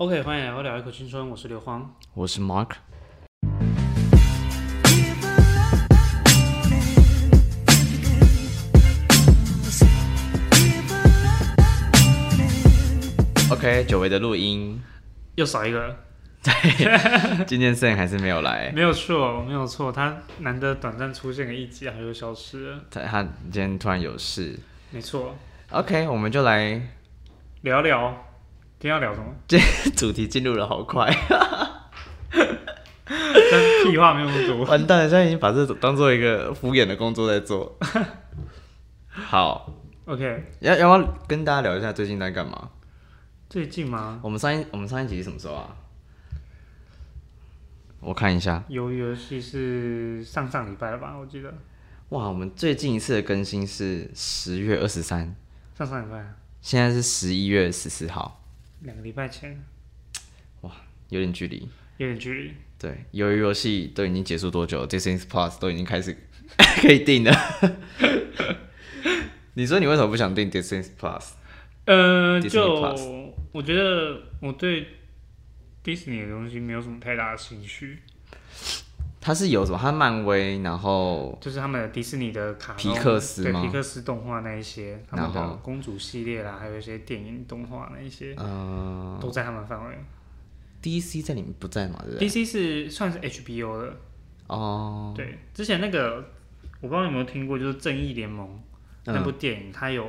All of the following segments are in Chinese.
OK，欢迎来到聊一口青春，我是刘荒。我是 Mark。OK，久违的录音，又少一个，今天 Sam 还是没有来，没有错，没有错，他难得短暂出现个一集，然后又消失了。他他今天突然有事。没错，OK，我们就来，聊聊，今天要聊什么？这主题进入的好快，但屁话没有那么多。完蛋了，现在已经把这当做一个敷衍的工作在做。好，OK，要要不要跟大家聊一下最近在干嘛？最近吗？我们上一我们上一集是什么时候啊？我看一下，鱿鱼游戏是上上礼拜了吧？我记得哇，我们最近一次的更新是十月二十三，上上礼拜，现在是十一月十四号，两个礼拜前，哇有点距离。有点距离。对，由于游戏都已经结束多久，Disney Plus 都已经开始 可以订了。你说你为什么不想订 Disney Plus？呃，就我觉得我对 Disney 的东西没有什么太大的兴趣，它是有什么？它漫威，然后就是他们的迪士尼的卡通皮克斯对皮克斯动画那一些，他们的公主系列啦，还有一些电影动画那一些，呃都在他们范围。DC 在里面不在嘛？对不对？DC 是算是 HBO 的，哦，对，之前那个我不知道你有没有听过，就是《正义联盟》嗯那部电影，它有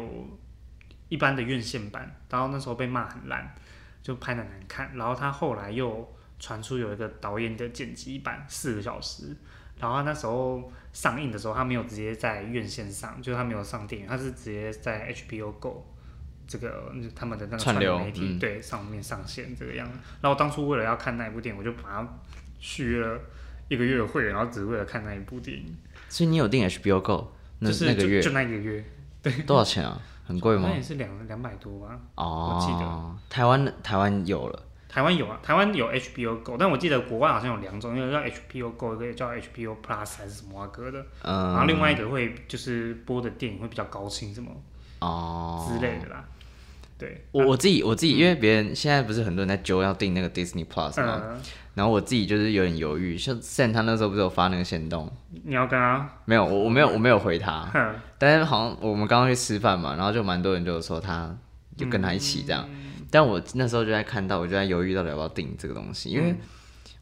一般的院线版，然后那时候被骂很烂，就拍的难看，然后它后来又传出有一个导演的剪辑版，四个小时，然后他那时候上映的时候，他没有直接在院线上，就是他没有上电影，他是直接在 HBO Go。这个他们的那个串流流媒体、嗯对上面上线这个样子，然后当初为了要看那一部电影，我就把它续约了一个月的会员，然后只为了看那一部电影。所以你有订 HBO Go 那就是那个月就就那一个月，对多少钱啊？很贵吗那？也是两两百多吧。哦，我记得台湾台湾有了，台湾有啊，台湾有 HBO Go，但我记得国外好像有两种，一个叫 HBO Go，一个叫 HBO Plus 还是什么啊哥的，嗯，然后另外一个会就是播的电影会比较高清什么哦。之类的啦。对，我我自己我自己，因为别人现在不是很多人在揪要订那个 Disney Plus 吗？呃，然后我自己就是有点犹豫，像 Sam 他那时候不是有发那个行动，你要跟他，没有，我我没有我没有回他，哼，但是好像我们刚刚去吃饭嘛，然后就蛮多人就说他就跟他一起这样，嗯但我那时候就在看到，我就在犹豫到底要不要订这个东西，因嗯。为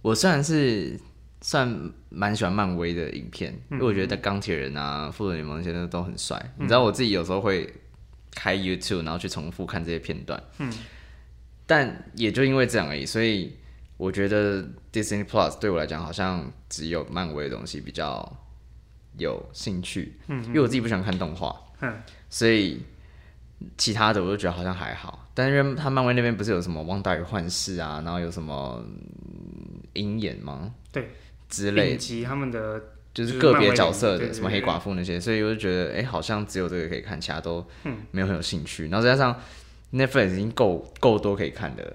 我虽然是算蛮喜欢漫威的影片，嗯因为我觉得钢铁人啊、复仇者联盟那些都很帅，你知道我自己有时候会开 YouTube 然后去重复看这些片段，嗯，但也就因为这样而已，所以我觉得 Disney Plus 对我来讲好像只有漫威的东西比较有兴趣，嗯。因为我自己不喜欢看动画，嗯，所以其他的我就觉得好像还好。但是因为他漫威那边不是有什么《旺达与幻视》啊，然后有什么嗯鹰眼吗？对，之类以及他们的就是个别角色的，什么黑寡妇那些，所以我就觉得，哎、好像只有这个可以看，其他都嗯没有很有兴趣。然后再加上 Netflix 已经够够多可以看的了，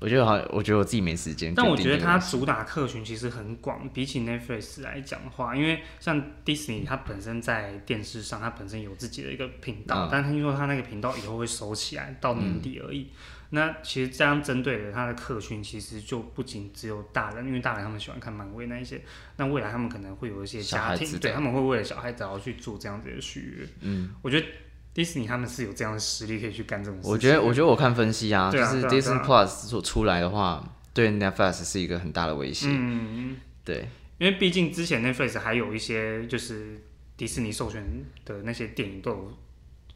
我觉得好，我觉得我自己没时间。但我觉得它主打客群其实很广，比起 Netflix 来讲的话，因为像 Disney 它本身在电视上，它本身有自己的一个频道，嗯但听说它那个频道以后会收起来，到年底而已。那其实这样针对的它的客群，其实就不仅只有大人，因为大人他们喜欢看漫威那一些，那未来他们可能会有一些家庭，对他们会为了小孩子而去做这样子的续约。嗯，我觉得 Disney 他们是有这样的实力可以去干这种事情。我觉得，我觉得我看分析啊，就是 Disney Plus 所出来的话，对 Netflix 是一个很大的威胁。嗯。对，因为毕竟之前 Netflix 还有一些就是迪士尼授权的那些电影都有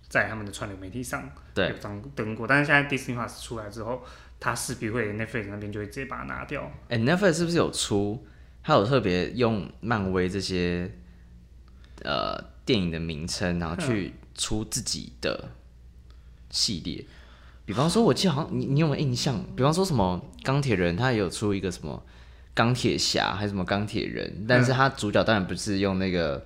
在他们的串流媒体上对有登登过，但是现在 Disney Plus 出来之后，它势必会 Netflix 那边就会直接把它拿掉。哎、n e t f l i x 是不是有出？它有特别用漫威这些呃电影的名称，然后去出自己的系列。比方说，我记得好像你你有没有印象？比方说什么钢铁人，他也有出一个什么钢铁侠，还是什么钢铁人，但是他主角当然不是用那个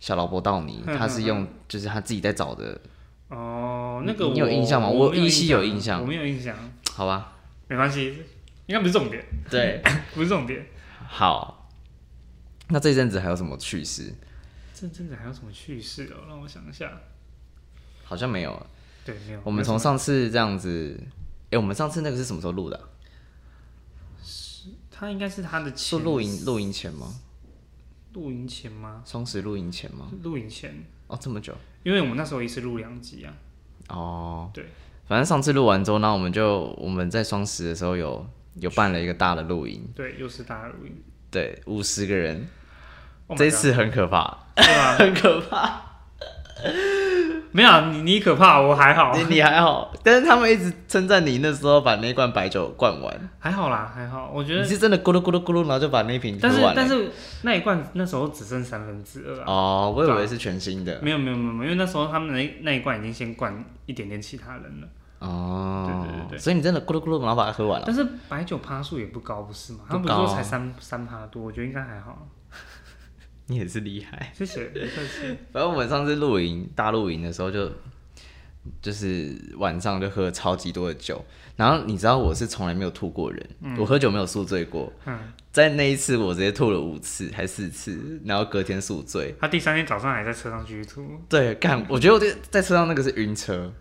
小劳勃道尼，嗯他是用就是他自己在找的，哦，那个你有印象吗我依稀有印印象我没有印象，好吧？没关系，应该不是重点，对，不是重点。好。那这一阵子还有什么趣事？这阵子还有什么趣事哦？让我想一下。好像没有了。对，没有。我们从上次这样子，哎、我们上次那个是什么时候录的啊、他应该是他的是前露营露营前吗？露营前吗？双十露营前吗？露营前，哦，这么久因为我们那时候一次录两集啊。哦。对，反正上次录完之后，那我们就我们在双十的时候有有办了一个大的露营，对，又是大的录音。对，五十个人，Oh 这次很可怕，对吧？很可怕。没有啊你你可怕，我还好，你你还好，但是他们一直称赞你那时候把那罐白酒灌完，还好啦，还好。我觉得，你是真的咕噜咕噜咕噜，然后就把那瓶喝但是。但是那一罐那时候只剩三分之二啊。哦，我以为是全新的。没有没有没有因为那时候他们那那一罐已经先灌一点点其他人了。哦，对对对对所以你真的咕噜咕噜，然后把它喝完了。但是白酒趴数也不高，不是吗？他们不说才三三趴多，我觉得应该还好。你也是厉害。谢谢，不客气。反正我们上次露营大露营的时候就，就是晚上就喝了超级多的酒，然后你知道我是从来没有吐过人，我喝酒没有宿醉过，嗯，在那一次我直接吐了五次还四次，然后隔天宿醉。他第三天早上还在车上继续吐，对，干，我觉得我在在车上那个是晕车，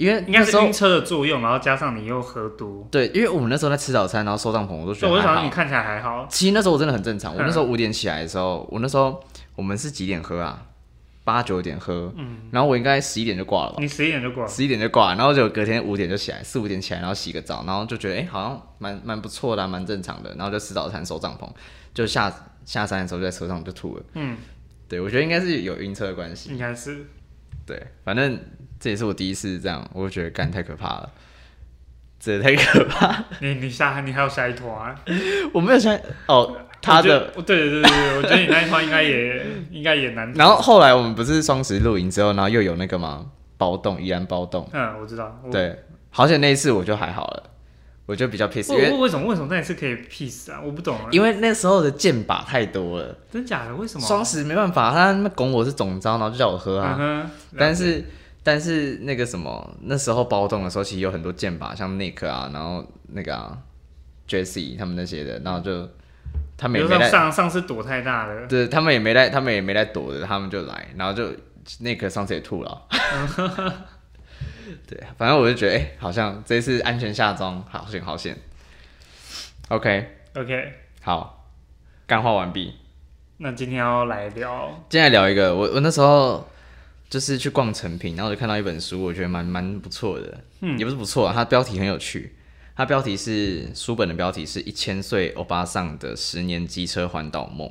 因为应该是晕车的作用，然后加上你又喝多。对，因为我们那时候在吃早餐，然后收帐篷，我都觉得还好想说你看起来还好，其实那时候我真的很正常，我嗯那时候五点起来的时候，我那时候我们是几点喝啊？八九点喝，嗯，然后我应该十一点就挂了吧，你十一点就挂了。十一点就挂了，然后就隔天五点就起来，四五点起来，然后洗个澡，然后就觉得哎、好像蛮蛮不错的啊、蛮正常的，然后就吃早餐收帐篷，就下下山的时候就在车上就吐了，嗯，对我觉得应该是有晕车的关系，应该是。对，反正这也是我第一次这样，我就觉得干太可怕了，这也太可怕，你你下你还有下一坨啊？我没有下哦他的。得，对对对对，我觉得你那一团应该也应该也难。然后后来我们不是双十露营之后，然后又有那个嘛包动，宜兰暴动，嗯，我知道。我对，好险那一次我就还好了，我就比较 peace，因为为为为什么为什么那一次可以 peace 啊？我不懂啊。因为那时候的剑靶太多了，真假的？为什么？双十没办法，他那拱我是总招，然后就叫我喝啊，嗯，但是但是那个什么，那时候暴动的时候，其实有很多剑靶，像 Nick 啊，然后那个、啊、Jesse 他们那些的，然后就他们比如说也没来，上上次躲太大了，对他们也没来，他们也没来躲的，他们就来，然后就 Nick 上次也吐了。对，反正我就觉得，哎、好像这一次安全下装，好险好险。OK，OK，好，干话完毕。那今天要来聊，今天来聊一个，我我那时候就是去逛成品，然后我就看到一本书，我觉得蛮蛮不错的，嗯。也不是不错啊，它标题很有趣，它标题是书本的标题是一千岁欧巴桑的十年机车环岛梦，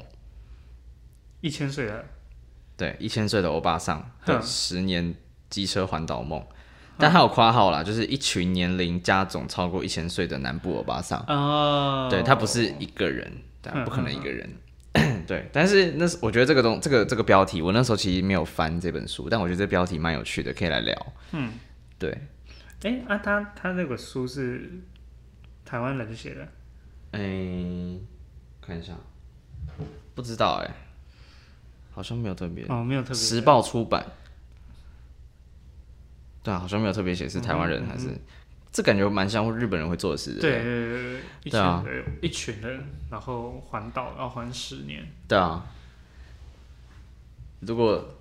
一千岁的，对，一千岁的欧巴桑的十年机车环岛梦，但它有括号啦，就是一群年龄加总超过一千岁的南部欧巴桑，哦，对他不是一个人，对嗯不可能一个人。对，但是那是我觉得这个东这个这个标题，我那时候其实没有翻这本书，但我觉得这标题蛮有趣的，可以来聊。嗯，对，哎啊，他他那个书是台湾人写的，嗯，看一下，不知道哎、好像没有特别。哦，没有特别时报出版，对啊，好像没有特别写是台湾人还是，这感觉蛮像日本人会做的事。对对对对，一群对啊，一群人，然后环岛要环十年，对啊，如果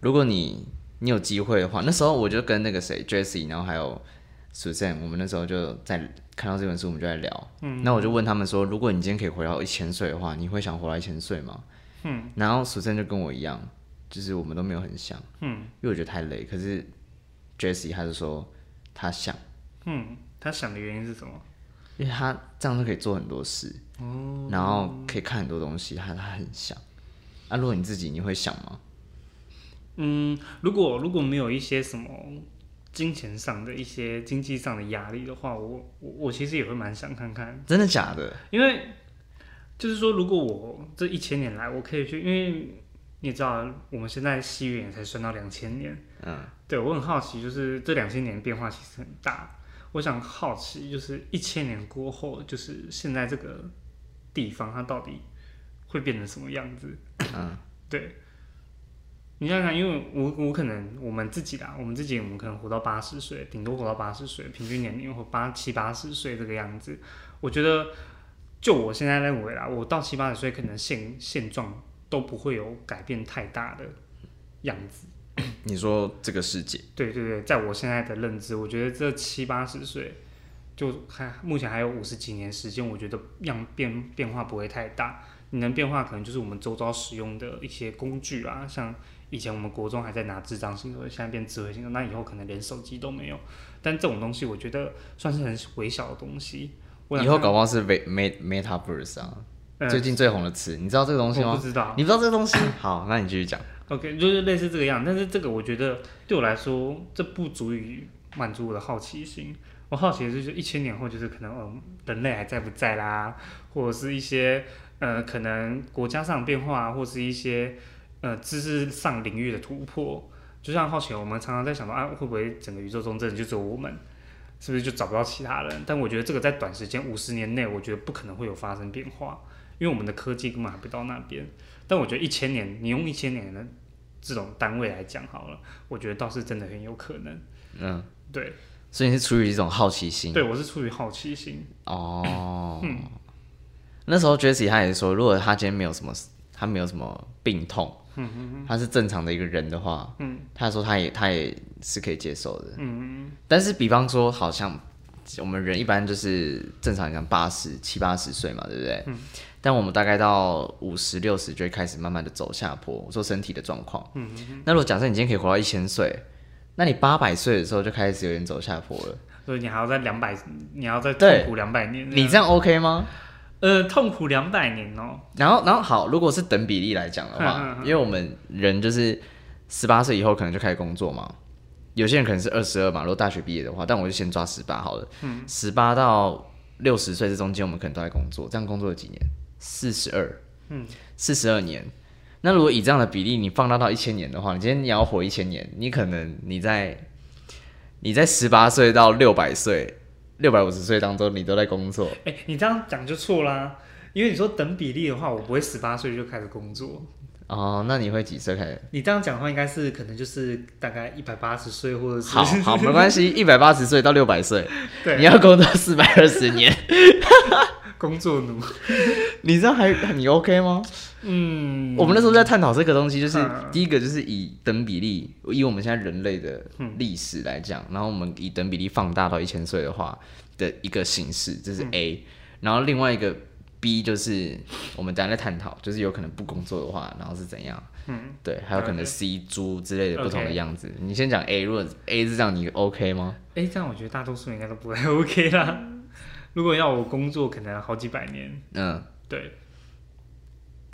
如果你你有机会的话，那时候我就跟那个谁 Jessie，然后还有 Susan，我们那时候就在看到这本书，我们就在聊。嗯，那我就问他们说，如果你今天可以活到一千岁的话，你会想活到一千岁吗？嗯，然后 Susan 就跟我一样，就是我们都没有很想，嗯因为我觉得太累。可是 Jessie 他就说他想，嗯，他想的原因是什么？因为他这样就可以做很多事，哦，然后可以看很多东西，他他很想。啊，如果你自己你会想吗？嗯，如果如果没有一些什么金钱上的一些经济上的压力的话，我我我其实也会蛮想看看，真的假的？因为就是说，如果我这一千年来我可以去，因为你知道我们现在西元也才算到两千年，嗯，对我很好奇，就是这两千年变化其实很大，我想好奇就是一千年过后，就是现在这个地方它到底会变成什么样子？嗯，对。你想想，因为我我可能我们自己啦，我们自己我们可能活到八十岁，顶多活到八十岁，平均年龄活八七八十岁这个样子。我觉得，就我现在认为啦，我到七八十岁，可能现现状都不会有改变太大的样子。你说这个世界，对对对，在我现在的认知，我觉得这七八十岁就还目前还有五十几年时间，我觉得样变变化不会太大。你能变化可能就是我们周遭使用的一些工具啊，像以前我们国中还在拿智障型手机，现在变智慧型手，那以后可能连手机都没有。但这种东西我觉得算是很微小的东西。我以后搞不好是 Meta Metaverse 啊，嗯最近最红的词，你知道这个东西吗？我不知道。你不知道这个东西？好，那你继续讲。OK，就是类似这个样，但是这个我觉得对我来说，这不足以满足我的好奇心。我好奇的就是一千年后，就是可能嗯，人类还在不在啦，或者是一些呃，可能国家上的变化，或是一些呃知识上领域的突破。就像好奇，我们常常在想到啊，会不会整个宇宙中真的就只有我们？是不是就找不到其他人？但我觉得这个在短时间五十年内，我觉得不可能会有发生变化，因为我们的科技根本还不到那边。但我觉得一千年，你用一千年的这种单位来讲好了，我觉得倒是真的很有可能。嗯，对，所以你是出于一种好奇心。对我是出于好奇心。哦，嗯那时候 Jessie 他也说，如果他今天没有什么，他没有什么病痛，他是正常的一个人的话，嗯他说他也他也是可以接受的。嗯但是比方说，好像我们人一般就是正常讲八十七八十岁嘛，对不对？嗯但我们大概到五十六十就会开始慢慢的走下坡。我说身体的状况。嗯那如果假设你今天可以活到一千岁，那你八百岁的时候就开始有点走下坡了。所以你还要再两百，你要再痛苦两百年。你这样 OK 吗？呃，痛苦两百年哦。然后，然后好，如果是等比例来讲的嗯嗯话，嗯因为我们人就是十八岁以后可能就开始工作嘛，有些人可能是二十二嘛，如果大学毕业的话，但我就先抓十八好了。嗯，十八到六十岁这中间，我们可能都在工作，这样工作了几年？四十二，嗯，四十二年。那如果以这样的比例，你放大到一千年的话，你今天你要活一千年，你可能你在你在十八岁到六百岁、六百五十岁当中，你都在工作。哎、你这样讲就错啦。因为你说等比例的话，我不会十八岁就开始工作。哦，那你会几岁开始？你这样讲的话，应该是可能就是大概一百八十岁，或者是好好，没关系，一百八十岁到六百岁，对你要工作四百二十年，工作奴。你知道还你 OK 吗？嗯，我们那时候在探讨这个东西，就是嗯第一个就是以等比例，以我们现在人类的嗯历史来讲，然后我们以等比例放大到一千岁的话的一个形式，这嗯是 A，、然后另外一个 B 就是我们等一下在探讨，就是有可能不工作的话，然后是怎样？嗯，对，还有可能 C 猪之类的不同的样子。你先讲 A，如果 A 是这样，你 OK 吗？？A、这样我觉得大多数应该都不会 OK 啦。如果要我工作，可能好几百年。嗯，对，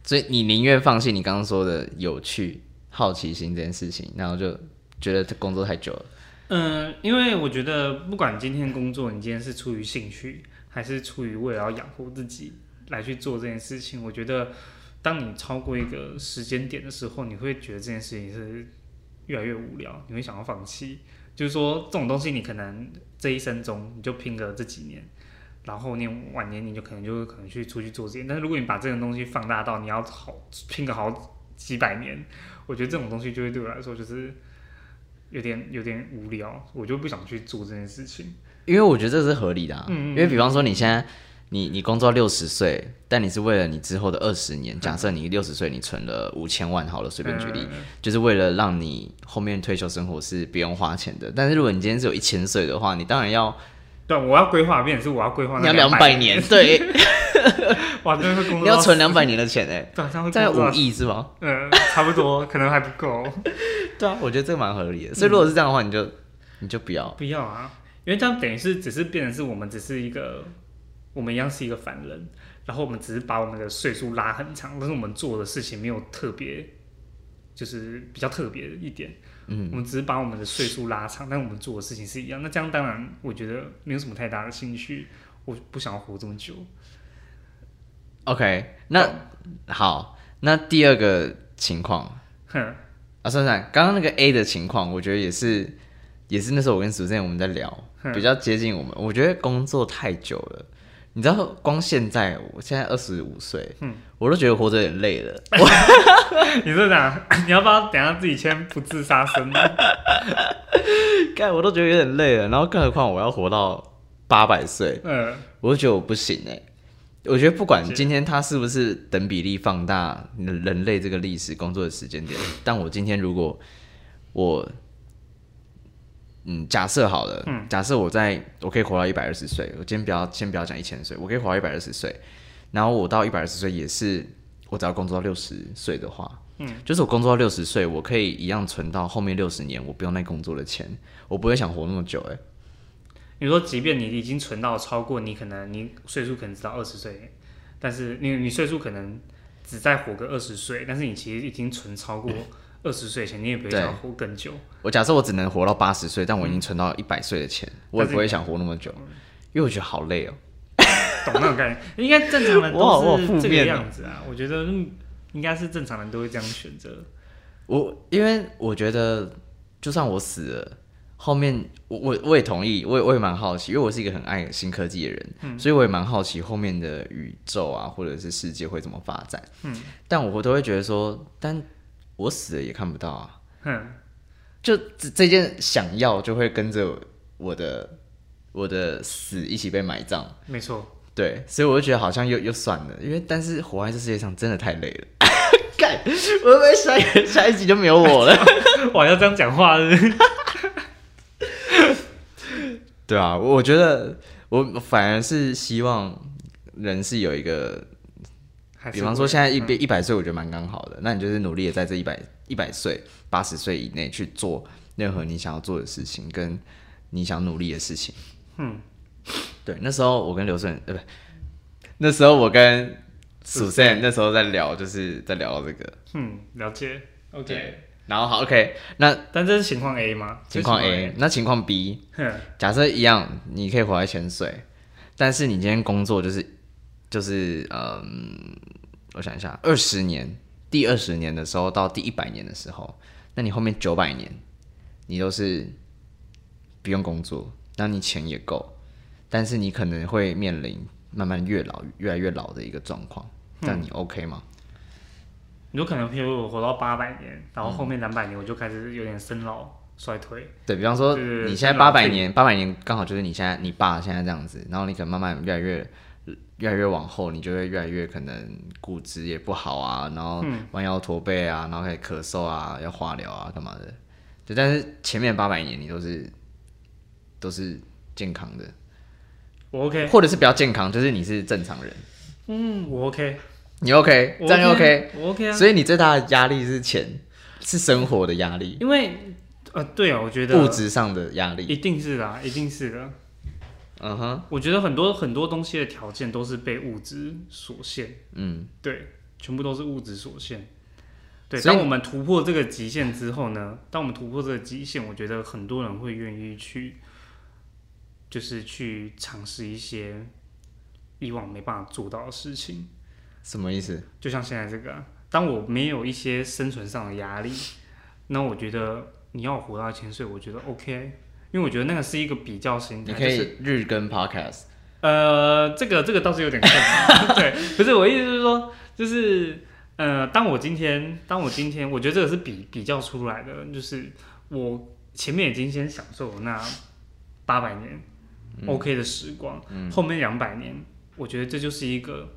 所以你宁愿放弃你刚刚说的有趣、好奇心这件事情，然后就觉得工作太久了。嗯，因为我觉得不管今天工作，你今天是出于兴趣，还是出于为了要养活自己来去做这件事情，我觉得当你超过一个时间点的时候，你会觉得这件事情是越来越无聊，你会想要放弃。就是说，这种东西你可能这一生中你就拼个这几年，然后你晚年你就可能就可能去出去做这些。但是如果你把这种东西放大到你要好拼个好几百年，我觉得这种东西就会对我来说就是有点有点无聊，我就不想去做这件事情。因为我觉得这是合理的啊。嗯嗯嗯因为比方说你现在你你工作六十岁，但你是为了你之后的二十年，假设你六十岁你存了五千万好了，随便举例，嗯就是为了让你后面退休生活是不用花钱的。但是如果你今天是有一千岁的话，你当然要对，我要规划，变成是我要规划你要两两百年，，对，哇，真的会工作，你要存，两百年的钱哎，对，这样会大概工作到，五亿是吗？嗯，差不多，可能还不够，对啊，我觉得这个蛮合理的。所以如果是这样的话，你就你就不要。不要啊，因为这样等于是只是变成是我们只是一个，我们一样是一个凡人，然后我们只是把我们的岁数拉很长，但是我们做的事情没有特别，就是比较特别一点。嗯，我们只是把我们的岁数拉长，但我们做的事情是一样。那这样当然，我觉得没有什么太大的兴趣。我不想要活这么久。OK，那好，那第二个情况哼，啊，算算，刚刚那个 A 的情况，我觉得也是，也是那时候我跟主持人我们在聊，嗯比较接近我们。我觉得工作太久了，你知道，光现在，我现在二十五岁，嗯，我都觉得活着有点累了。你是讲 你要不要等下自己先不自杀生？干，我都觉得有点累了，然后更何况我要活到八百岁，嗯，我就觉得我不行哎、我觉得不管今天它是不是等比例放大人类这个历史工作的时间点，但我今天如果我嗯，假设好了，嗯。假设我在我可以活到一百二十岁，我今天不要先不要讲一千岁，我可以活到一百二十岁，然后我到一百二十岁也是，我只要工作到六十岁的话，嗯，就是我工作到六十岁，我可以一样存到后面六十年，我不用那工作的钱，我不会想活那么久、欸，哎，你说，即便你已经存到超过你可能你岁数可能只到二十岁，但是你你岁数可能只再活个二十岁，但是你其实已经存超过 二十岁前，你也不会对想活更久。我假设我只能活到八十岁，但我已经存到一百岁的钱，我也不会想活那么久，因为我觉得好累哦、懂那种概念？应该正常人都是这个样子啊。我觉得嗯应该是正常人都会这样选择。我因为我觉得，就算我死了，后面我我我也同意，我也我也蛮好奇，因为我是一个很爱新科技的人，所以我也蛮好奇后面的宇宙啊，或者是世界会怎么发展。嗯，但我都会觉得说，但我死了也看不到啊，哼，就这这件想要就会跟着我的我的死一起被埋葬。没错，对，所以我就觉得好像又又算了，因为但是活在这世界上真的太累了。干，我会不会下一下一集就没有我了？我，要这样讲话是是 对啊，我我觉得我反而是希望人是有一个，比方说会现在一百一百岁，我觉得蛮刚好的。那你就是努力的在这一百一百岁、八十岁以内去做任何你想要做的事情，跟你想努力的事情。嗯，对，那时候我跟刘顺，呃，不，那时候我跟蜀森那时候在聊，就是在聊这个。嗯，了解。OK，然后好，OK，那但这是情况 A 吗？情况 A，那情况 B，哼，假设一样，你可以活在千岁，但是你今天工作就是就是嗯，我想一下，二十年，第二十年的时候到第一百年的时候，那你后面九百年，你都是不用工作，那你钱也够，但是你可能会面临慢慢越老越来越老的一个状况，这样你 OK 吗？你有可能，譬如我活到八百年，然后嗯后面两百年我就开始有点生老衰退。对比方说，你现在八百年，八百年刚好就是你现在你爸现在这样子，然后你可能慢慢越来越越来越往后，你就会越来越可能骨质也不好啊，然后嗯弯腰驼背啊，然后开始咳嗽啊，要化疗啊，干嘛的？对，但是前面八百年你都是都是健康的，我 OK，或者是比较健康，就是你是正常人，嗯，我 OK，你 OK，我这样就 OK。我 OK 啊。所以你最大的压力是钱，是生活的压力，因为呃，对啊，我觉得物质上的压力。一定是的啊，一定是的。嗯哼，我觉得很多很多东西的条件都是被物质所限，嗯，对，全部都是物质所限。对，当我们突破这个极限之后呢，当我们突破这个极限，我觉得很多人会愿意去，就是去尝试一些以往没办法做到的事情。什么意思？就像现在这个啊、当我没有一些生存上的压力，那我觉得你要活到一千岁，我觉得 OK，因为我觉得那个是一个比较心态，你可就是以日更 podcast。呃，这个这个倒是有点困难，对，不是我意思是说，就是呃，当我今天，当我今天，我觉得这个是比比较出来的，就是我前面已经先享受了那八百年、OK 的时光，后面两百年，我觉得这就是一个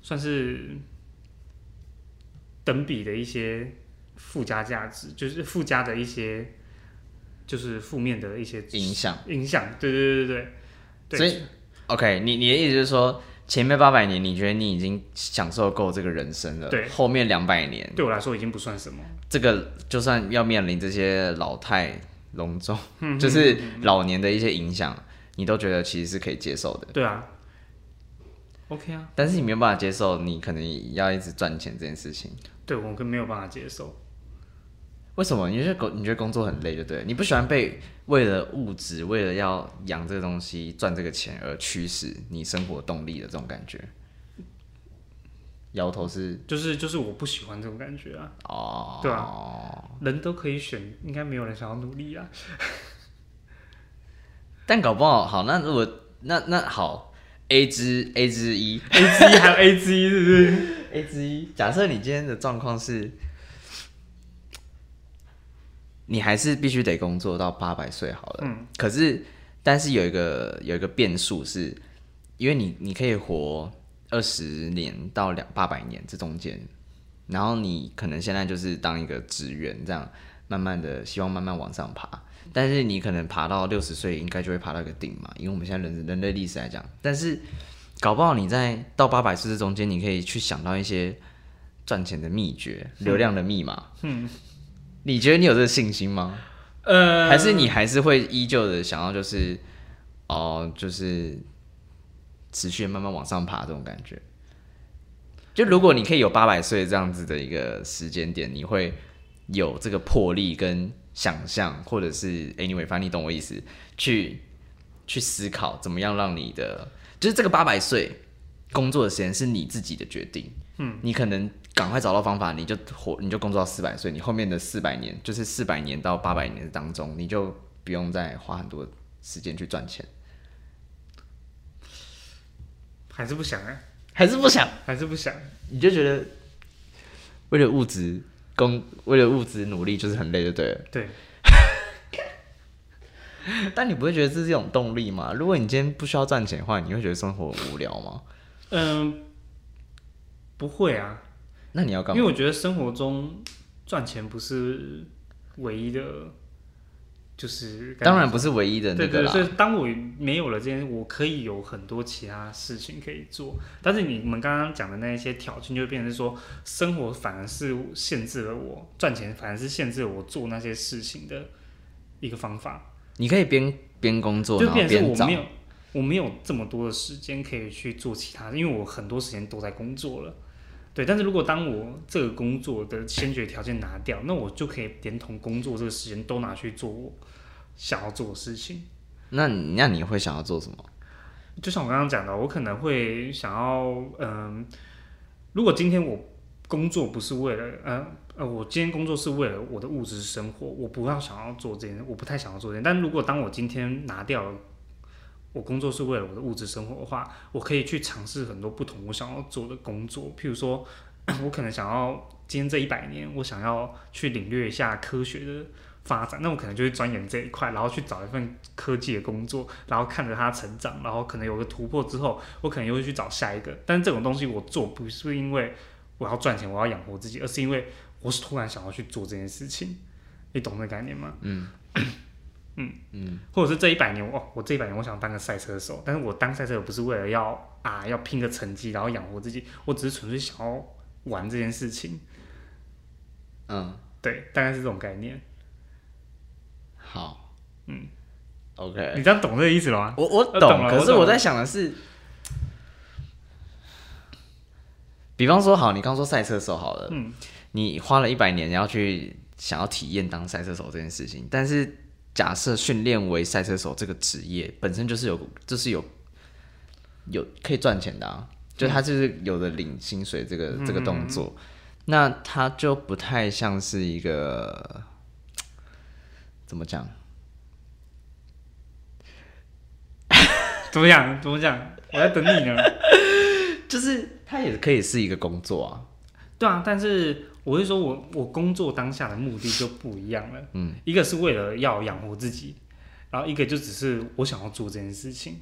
算是等比的一些附加价值，就是附加的一些就是负面的一些影响。影响，对对对对对，所以 OK，你你的意思是说，前面八百年你觉得你已经享受够这个人生了，对后面两百年，对我来说已经不算什么。这个就算要面临这些老态龙钟，嗯 就是老年的一些影响，你都觉得其实是可以接受的。对啊，OK 啊，但是你没有办法接受，你可能要一直赚钱这件事情。对我更没有办法接受。为什么？你觉得工你觉得工作很累，就对了？你不喜欢被为了物质，为了要养这个东西赚这个钱而驱使你生活动力的这种感觉？摇头是就是就是我不喜欢这种感觉啊，哦，对啊人都可以选，应该没有人想要努力啊。但搞不好好，那如果那那好，A 之 A 之一 A 之一还有 A 之一，是不是？A 之一，假设你今天的状况是，你还是必须得工作到八百岁好了，嗯，可是但是有一个有一个变数是，因为你你可以活二十年到两八百年这中间，然后你可能现在就是当一个职员这样，慢慢的希望慢慢往上爬，但是你可能爬到六十岁，应该就会爬到一个顶嘛，因为我们现在人人类历史来讲，但是搞不好你在到八百岁这中间，你可以去想到一些赚钱的秘诀、流量的密码。嗯，你觉得你有这个信心吗？呃，还是你还是会依旧的想要就是哦，就是持续地慢慢往上爬这种感觉？就如果你可以有八百岁这样子的一个时间点，你会有这个魄力跟想象，或者是 anyway，反正你懂我意思，去去思考怎么样让你的，就是这个八百岁工作的时间是你自己的决定。嗯，你可能赶快找到方法，你就活，你就工作到四百岁，你后面的四百年，就是四百年到八百年当中，你就不用再花很多时间去赚钱，还是不想啊、还是不想？还是不想。你就觉得为了物质工，为了物质努力就是很累，就对了。对，但你不会觉得这是一种动力吗？如果你今天不需要赚钱的话，你会觉得生活无聊吗？嗯、不会啊，那你要干嘛？因为我觉得生活中赚钱不是唯一的，就是当然不是唯一的那对对，个。所以当我没有了这些，我可以有很多其他事情可以做。但是你们刚刚讲的那一些条件，就会变成说，生活反而是限制了我赚钱，反而是限制了我做那些事情的一个方法。你可以边边工作，就然后边找变成我没。有我没有这么多的时间可以去做其他的，因为我很多时间都在工作了。对，但是如果当我这个工作的先决条件拿掉，那我就可以连同工作这个时间都拿去做我想要做的事情。那你那你会想要做什么？就像我刚刚讲的，我可能会想要，嗯、如果今天我工作不是为了，呃呃，我今天工作是为了我的物质生活，我不要想要做这件，我不太想要做这件。但如果当我今天拿掉了，我工作是为了我的物质生活的话，我可以去尝试很多不同我想要做的工作，譬如说，我可能想要今天这一百年，我想要去领略一下科学的发展，那我可能就会钻研这一块，然后去找一份科技的工作，然后看着它成长，然后可能有个突破之后，我可能又会去找下一个。但是这种东西我做不是因为我要赚钱，我要养活自己，而是因为我是突然想要去做这件事情，你懂这概念吗？嗯嗯。嗯，或者是这一百年，哦，我这一百年我想当个赛车手，但是我当赛车手不是为了要啊要拼个成绩，然后养活自己，我只是纯粹想要玩这件事情。嗯，对，大概是这种概念。好，嗯，OK，你这样懂这个意思了吗？我我我懂可是我在想的是，比方说，好，你刚说赛车手好了，嗯，你花了一百年要去想要体验当赛车手这件事情，但是假设训练为赛车手这个职业本身就是有，就是有有可以赚钱的啊，就他就是有的领薪水这个、这个动作，那他就不太像是一个怎么讲？怎么讲？怎么讲？我在等你呢。就是他也可以是一个工作啊，对啊，但是我是说我我工作当下的目的就不一样了。嗯，一个是为了要养活自己，然后一个就只是我想要做这件事情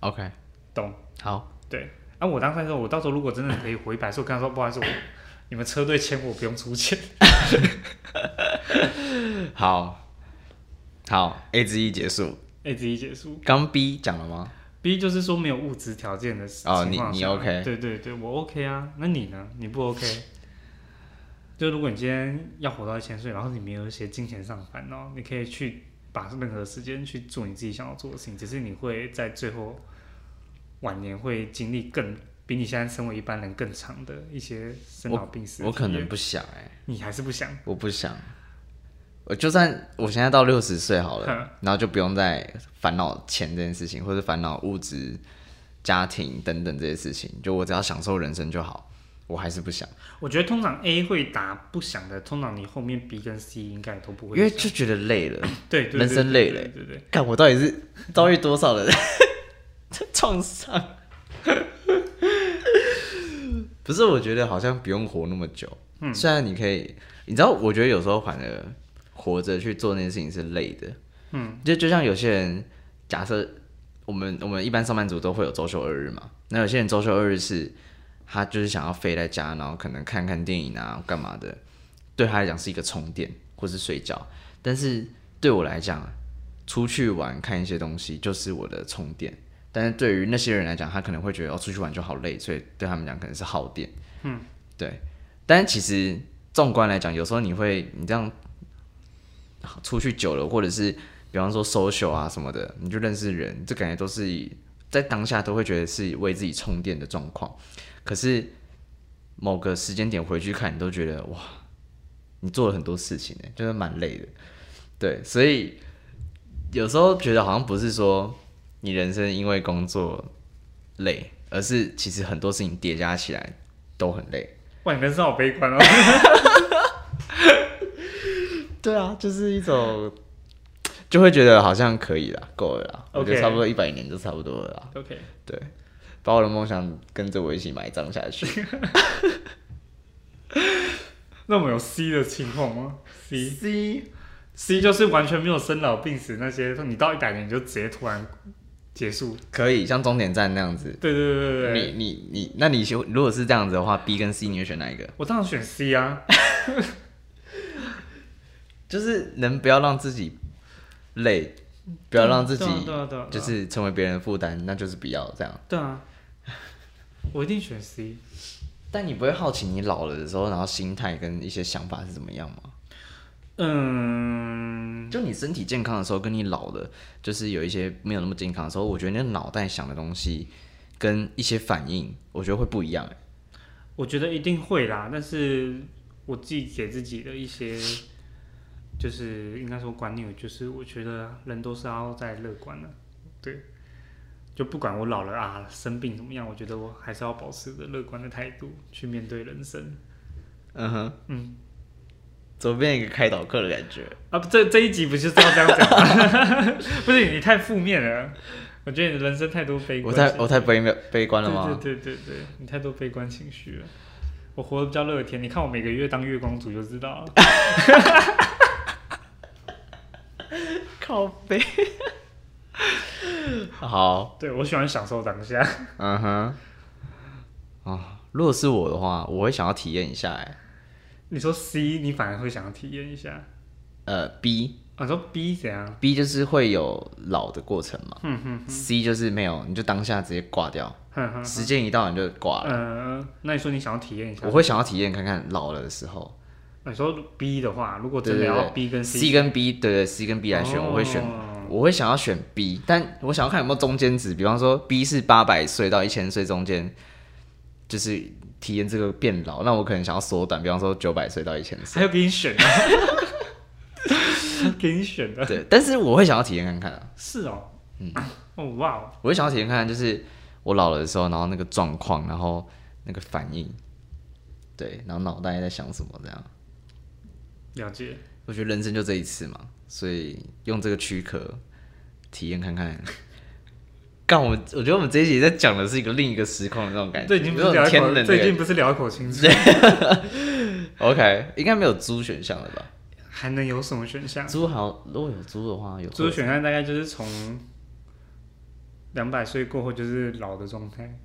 ，OK，懂？好，对。啊，我当赛车手，我到时候如果真的可以回百岁，我跟他说不好意思，我你们车队签我不用出钱。好，好，A 之一结束。A 之一结束刚 B 讲了吗？，B 就是说没有物质条件的情哦你你 OK 对对对，我 OK 啊。那你呢？你不 OK？就如果你今天要活到一千岁，然后你没有一些金钱上的烦恼，你可以去把任何时间去做你自己想要做的事情，只是你会在最后晚年会经历更比你现在身为一般人更长的一些生老病死的我可能不想哎、你还是不想。我不想。我就算我现在到六十岁好了，然后就不用再烦恼钱这件事情，或者烦恼物质、家庭等等这些事情，就我只要享受人生就好。我还是不想，我觉得通常 A 会答不想的，通常你后面 B 跟 C 应该都不会因为就觉得累了。对对对人生累了对对对对看我到底是遭遇多少的 创伤？不是，我觉得好像不用活那么久。嗯，虽然你可以，你知道，我觉得有时候反而活着去做那件事情是累的。嗯，就就像有些人，假设我们我们一般上班族都会有周休二日嘛，那有些人周休二日是他就是想要飞在家，然后可能看看电影啊，干嘛的，对他来讲是一个充电或是睡觉。但是对我来讲，出去玩看一些东西就是我的充电。但是对于那些人来讲，他可能会觉得哦，出去玩就好累，所以对他们讲可能是耗电。嗯，对。但其实纵观来讲，有时候你会你这样出去久了，或者是比方说 social 啊什么的，你就认识人，这感觉都是在当下都会觉得是为自己充电的状况。可是某个时间点回去看，你都觉得哇，你做了很多事情呢，就是蛮累的。对，所以有时候觉得好像不是说你人生因为工作累，而是其实很多事情叠加起来都很累。哇，你人生好悲观哦。对啊，就是一种就会觉得好像可以了，够了啦。我觉得差不多一百年就差不多了啦。OK，对，把我的梦想跟着我一起埋葬下去。那我们有 C 的情况吗？C C C 就是完全没有生老病死那些，你到一百年你就直接突然结束。可以像终点站那样子。对对对对对，你你你，那你选如果是这样子的话，B 跟 C 你会选哪一个？我当然选 C 啊。就是能不要让自己累，不要让自己就是成为别人的负担，那就是不要这样。对啊，我一定选 C。但你不会好奇你老了的时候，然后心态跟一些想法是怎么样吗？嗯，就你身体健康的时候，跟你老了，就是有一些没有那么健康的时候，我觉得你的脑袋想的东西跟一些反应，我觉得会不一样。欸我觉得一定会啦，但是我自己给自己的一些，就是应该说观念，就是我觉得人都是要在乐观的，对，就不管我老了啊生病怎么样，我觉得我还是要保持着乐观的态度去面对人生。嗯哼，嗯，怎么变一个开导课的感觉？啊，不这这一集不就是要这样讲吗？不是你太负面了，我觉得你的人生太多悲观我。太我太悲悲观了吗？对对对对对，你太多悲观情绪了。我活得比较乐天，你看我每个月当月光族就知道了。靠背。好，对我喜欢享受当下。嗯哼，啊，如果是我的话，我会想要体验一下，哎，你说 C，你反而会想要体验一下。呃，B 啊，你说 B 怎样？B 就是会有老的过程嘛，哼哼 C 就是没有，你就当下直接挂掉，哼哼。时间一到你就挂了。嗯，那你说你想要体验一下？我会想要体验看看老了的时候你说 B 的话，如果真的要 B 跟 C，C 跟 B，对对，C 跟 B 来选，我会选，哦我会想要选 B，但我想要看有没有中间值，比方说 B 是八百岁到一千岁中间，就是体验这个变老，那我可能想要缩短，比方说九百岁到一千岁，还有给你选啊，给你选的。对，但是我会想要体验看看啊，是哦。嗯。哦哇哦。我会想要体验看看，就是我老了的时候，然后那个状况，然后那个反应，对，然后脑袋在想什么这样。了解。我觉得人生就这一次嘛，所以用这个躯壳体验看看。干我们，我觉得我们这一集在讲的是一个另一个时空的那种感觉，这已经不是聊一口，种天冷这已经。不是聊一口清楚。OK，应该没有猪选项了吧？还能有什么选项？猪好，如果有猪的话，有猪的选项大概就是从两百岁过后就是老的状态，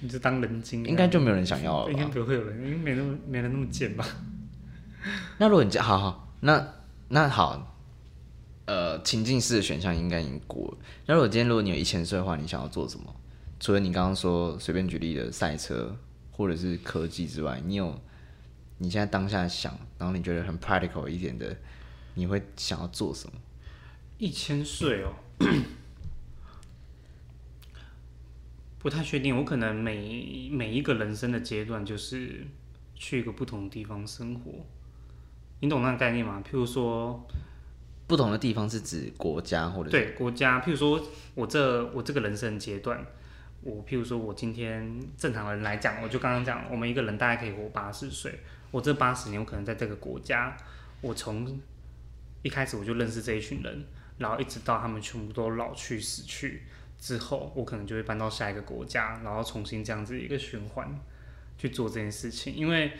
你就当人精。应该就没有人想要了应该？不会有人，因为没那么没人那么贱吧？那如果你这好好，那那好，呃，情境式的选项应该已经过了。那如果今天如果你有一千岁的话，你想要做什么？除了你刚刚说随便举例的赛车或者是科技之外，你有你现在当下想，然后你觉得很 practical 一点的，你会想要做什么？一千岁哦，不太确定。我可能每每一个人生的阶段，就是去一个不同的地方生活。你懂那个概念吗？譬如说，不同的地方是指国家或者对国家，譬如说我这我这个人生阶段，我譬如说我今天正常人来讲，我就刚刚讲，我们一个人大概可以活八十岁。我这八十年，我可能在这个国家，我从一开始我就认识这一群人，然后一直到他们全部都老去死去之后，我可能就会搬到下一个国家，然后重新这样子一个循环去做这件事情。因为，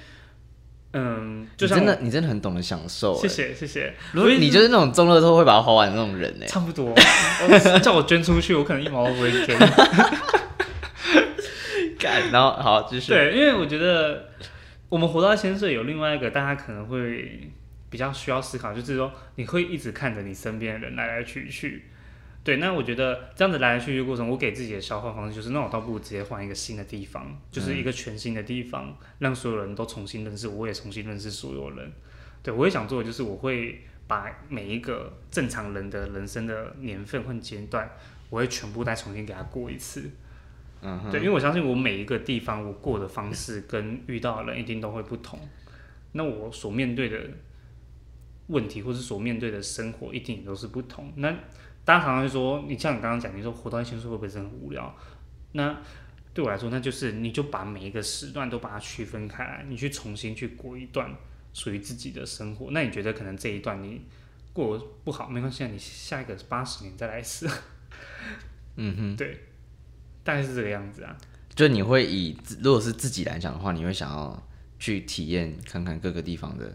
嗯，就像你真的你真的很懂得享受、谢欸。谢谢谢，如果你就是那种中乐透会把它花完的那种人呢、差不多，我叫我捐出去，我可能一毛都不会捐。干，然后好继续。对，因为我觉得我们活到一千岁，有另外一个大家可能会比较需要思考，就是说你会一直看着你身边的人来来去去。对，那我觉得这样子来来去去的过程，我给自己的消化方式就是，那我倒不如直接换一个新的地方，就是一个全新的地方，让所有人都重新认识，我也重新认识所有人。对我也想做的就是，我会把每一个正常人的人生的年份或阶段，我会全部再重新给他过一次。嗯，对，因为我相信我每一个地方我过的方式跟遇到的人一定都会不同，那我所面对的问题或是所面对的生活一定也都是不同。那大家常常就说，你像你刚刚讲，你说活到一千岁会不会真的很无聊？那对我来说，那就是你就把每一个时段都把它区分开来，你去重新去过一段属于自己的生活。那你觉得可能这一段你过不好，没关系，啊，你下一个八十年再来一次。嗯哼，对，大概是这个样子啊。就你会以如果是自己来讲的话，你会想要去体验看看各个地方的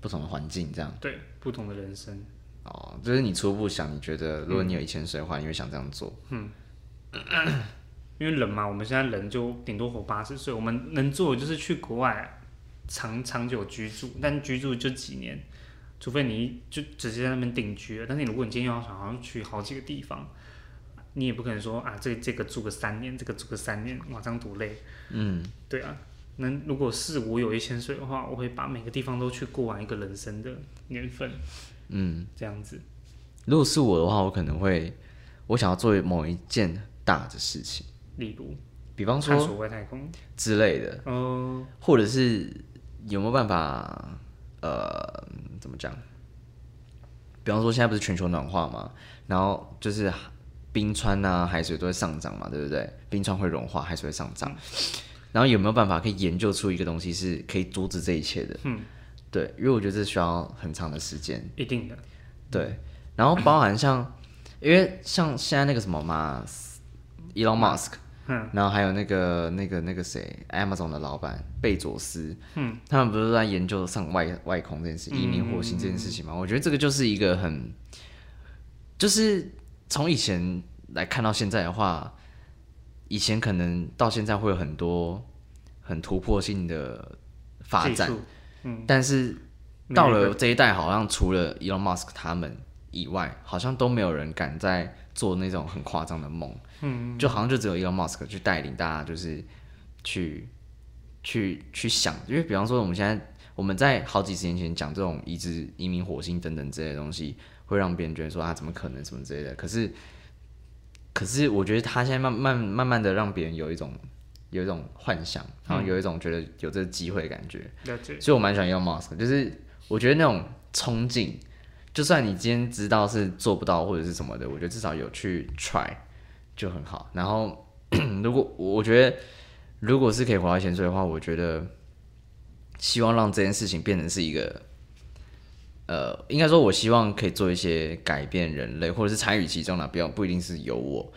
不同的环境，这样对，不同的人生。哦，就是你初步想，你觉得如果你有一千岁的话，你会想这样做？嗯 因为人嘛，我们现在人就顶多活八十岁，我们能做的就是去国外长长久居住，但居住就几年，除非你就直接在那边定居了。但是如果你今天要想要去好几个地方，你也不可能说啊，这这个住个三年，这个住个三年，哇，这样多累。嗯，对啊，那如果是我有一千岁的话，我会把每个地方都去过完一个人生的年份，嗯，这样子。如果是我的话，我可能会我想要做某一件大的事情，例如比方说探索外太空，之类的，哦、或者是有没有办法，呃，怎么讲？比方说现在不是全球暖化嘛，然后就是冰川啊、海水都会上涨嘛，对不对？冰川会融化，海水会上涨。然后有没有办法可以研究出一个东西是可以阻止这一切的？嗯，对，因为我觉得这需要很长的时间。一定的，对，然后包含像，因为像现在那个什么嘛，Elon Musk，嗯，然后还有那个那个那个谁，Amazon 的老板贝佐斯，嗯，他们不是在研究上外外空这件事，移民火星这件事情吗？我觉得这个就是一个很，就是从以前来看到现在的话，以前可能到现在会有很多很突破性的发展，嗯，但是到了这一代，好像除了 Elon Musk 他们以外，好像都没有人敢再做那种很夸张的梦。嗯，就好像就只有 Elon Musk 去带领大家，就是去去去想，因为比方说我们现在我们在好几十年前讲这种移植移民火星等等之类的东西，会让别人觉得说啊怎么可能什么之类的。可是可是我觉得他现在慢慢慢慢的让别人有一种有一种幻想，然后有一种觉得有这个机会的感觉。了解，所以我蛮喜欢 Elon Musk，就是我觉得那种冲劲，就算你今天知道是做不到或者是什么的，我觉得至少有去 try 就很好。然后 如果我觉得如果是可以活到一千岁的话，我觉得希望让这件事情变成是一个。呃，应该说，我希望可以做一些改变人类，或者是参与其中的，不要不一定是由我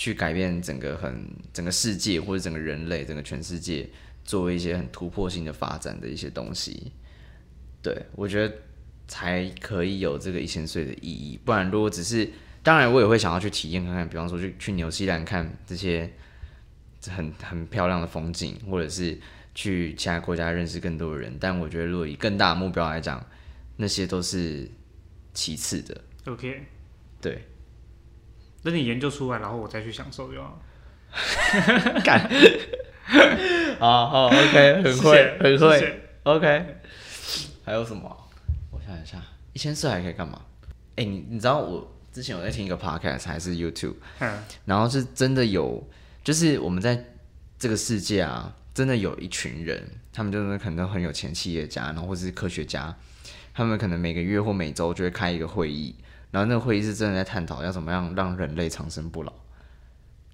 去改变整个很整个世界，或者整个人类，整个全世界，做一些很突破性的发展的一些东西。对我觉得才可以有这个一千岁的意义。不然，如果只是，当然我也会想要去体验看看，比方说去去纽西兰看这些很很漂亮的风景，或者是去其他国家认识更多的人。但我觉得，如果以更大的目标来讲，那些都是其次的。OK，对，等你研究出来，然后我再去享受就好。好好，OK，很谢会谢，很会，OK。还有什么？我想一下，一千四还可以干嘛？哎、你你知道我之前有在听一个 podcast 还是 YouTube，嗯，然后是真的有，就是我们在这个世界啊，真的有一群人，他们就是可能很有钱企业家，然后或是科学家，他们可能每个月或每周就会开一个会议，然后那个会议是真的在探讨要怎么样让人类长生不老。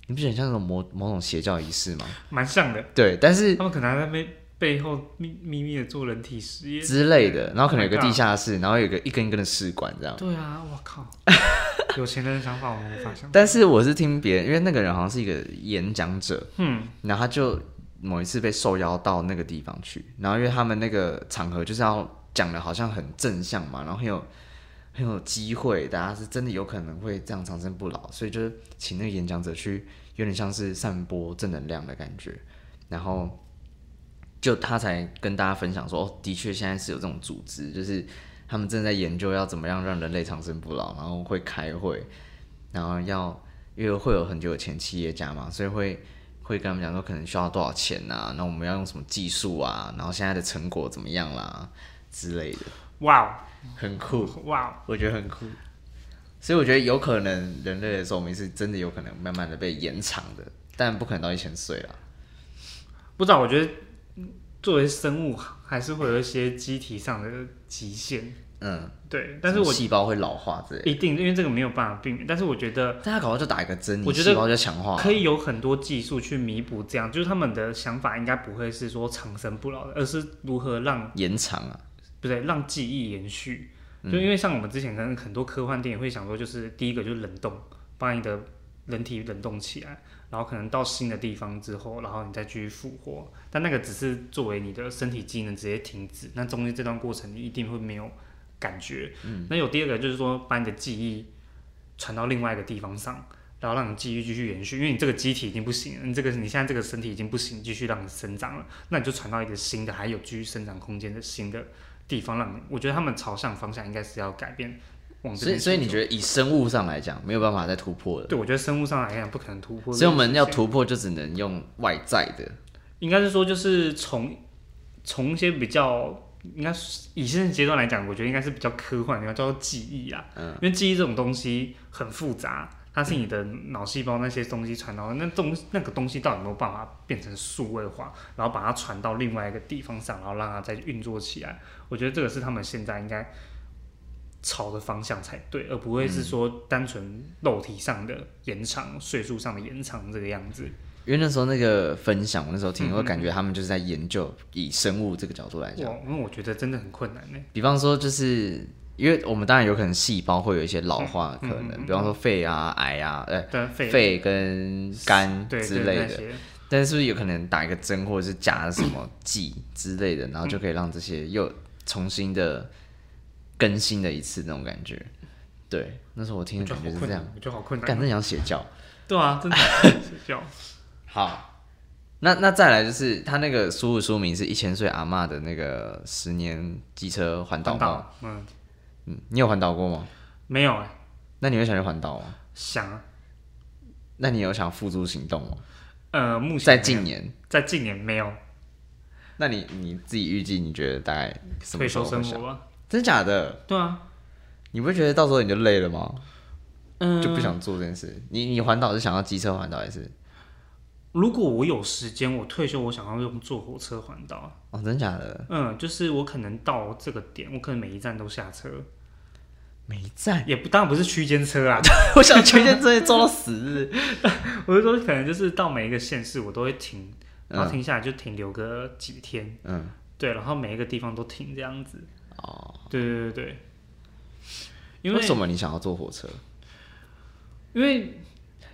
你不觉得很像那种某某种邪教仪式吗？蛮像的。对，但是他们可能还在背背后秘秘密的做人体实验之类的，然后可能有个 Oh 地下室，然后有个一根一根的试管这样。对啊，我靠，有钱人的想法我们无法想象。但是我是听别人，因为那个人好像是一个演讲者，嗯，然后他就某一次被受邀到那个地方去，然后因为他们那个场合就是要讲的好像很正向嘛，然后很有很有机会，大家是真的有可能会这样长生不老，所以就请那个演讲者去，有点像是散播正能量的感觉，然后就他才跟大家分享说，哦，的确现在是有这种组织，就是他们正在研究要怎么样让人类长生不老，然后会开会，然后要因为会有很久的前企业家嘛，所以会会跟他们讲说可能需要多少钱呐、然后我们要用什么技术啊，然后现在的成果怎么样啦之类的，哇很酷，哦哇哦，我觉得很酷。所以我觉得有可能人类的寿命是真的有可能慢慢的被延长的，但不可能到一千岁啦。不知道，我觉得嗯作为生物还是会有一些机体上的极限。嗯，对，但是我细胞会老化之类的，一定因为这个没有办法避免，但是我觉得大家搞不好就打一个针，你我觉得细胞就强化。可以有很多技术去弥补这样，就是他们的想法应该不会是说长生不老的，而是如何让延长啊，不对让记忆延续。嗯就因为像我们之前可能很多科幻电影会想说，就是第一个就是冷冻，把你的人体冷冻起来，然后可能到新的地方之后，然后你再继续复活。但那个只是作为你的身体机能直接停止，那中间这段过程你一定会没有感觉。嗯，那有第二个就是说，把你的记忆传到另外一个地方上。然后让你记忆继续延续，因为你这个机体已经不行了，你这个你现在这个身体已经不行，继续让你生长了，那你就传到一个新的，还有继续生长空间的新的地方，让，我觉得他们朝向方向应该是要改变，往这所以所以你觉得以生物上来讲没有办法再突破的，对，我觉得生物上来讲不可能突破。所以我们要，突破就只能用外在的，应该是说就是从从一些比较。应该是以现在阶段来讲，我觉得应该是比较科幻的，叫做记忆啊。嗯。因为记忆这种东西很复杂，它是你的脑细胞那些东西传到那东那个东西到底有没有办法变成数位化，然后把它传到另外一个地方上，然后让它再运作起来。我觉得这个是他们现在应该朝的方向才对，而不会是说单纯肉体上的延长、岁数上的延长这个样子。因为那时候那个分享，我那时候嗯听，我感觉他们就是在研究以生物这个角度来讲，因为我觉得真的很困难呢。比方说就是。因为我们当然有可能细胞会有一些老化的可能，比方说肺啊、癌啊，呃，对肺肺跟肝之类的，但是是不是有可能打一个针，或者是加了什么剂之类的，然后就可以让这些又重新的更新的一次那种感觉？对，那时候我听我的感觉是这样，，我觉得好困难。感真想邪教。对啊，真的 邪教。好，那那再来就是他那个书的书名是一千岁阿嬷的那个十年机车环岛吗？环岛，嗯，嗯，你有环岛过吗？没有哎，那你会想去环岛吗？想啊，那你有想付诸行动吗？呃，目前在没有近年，在近年没有那你你自己预计你觉得大概什么退时候会想？生活吧？真假的？对啊，你不会觉得到时候你就累了吗？嗯，就不想做这件事。你你环岛是想要机车环岛还是？如果我有时间，我退休，我想要用坐火车环岛。哦，真假的？嗯，就是我可能到这个点，我可能每一站都下车，每一站，也不当然不是区间车啊，我想全天真的做到死。我就说可能就是到每一个县市我都会停，然后嗯停下来就停留个几天，嗯，对，然后每一个地方都停这样子。哦，对对对对，因为为什么你想要坐火车？因为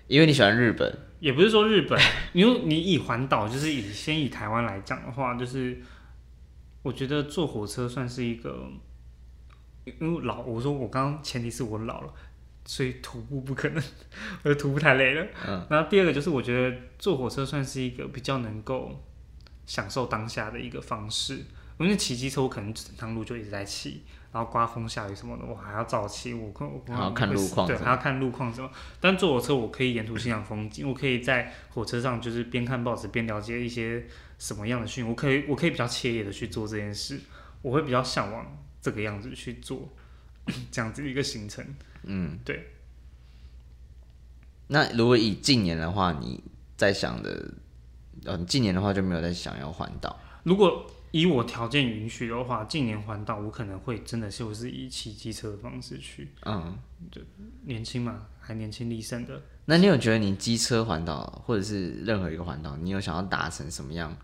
因为你喜欢日本。也不是说日本，因为你以环岛，就是以先以台湾来讲的话，就是我觉得坐火车算是一个，因为老，我说我刚刚前提是我老了，所以徒步不可能，我觉得徒步太累了。嗯。然后第二个就是我觉得坐火车算是一个比较能够享受当下的一个方式，因为骑机车我可能整趟路就一直在骑，然后刮风下雨什么的，我还要早起，我可我还要看路况对，还要看路况什么。但坐火车我可以沿途欣赏风景，我可以在火车上就是边看报纸边了解一些什么样的讯息，我可以我可以比较惬意的去做这件事，我会比较向往这个样子去做这样子一个行程。嗯，对。那如果以近年的话，你在想的，呃，你近年的话就没有在想要环岛。如果以我条件允许的话，近年环岛我可能会真的就是以骑机车的方式去，嗯，就年轻嘛，还年轻力盛的。那你有觉得你机车环岛，或者是任何一个环岛，你有想要达成什么样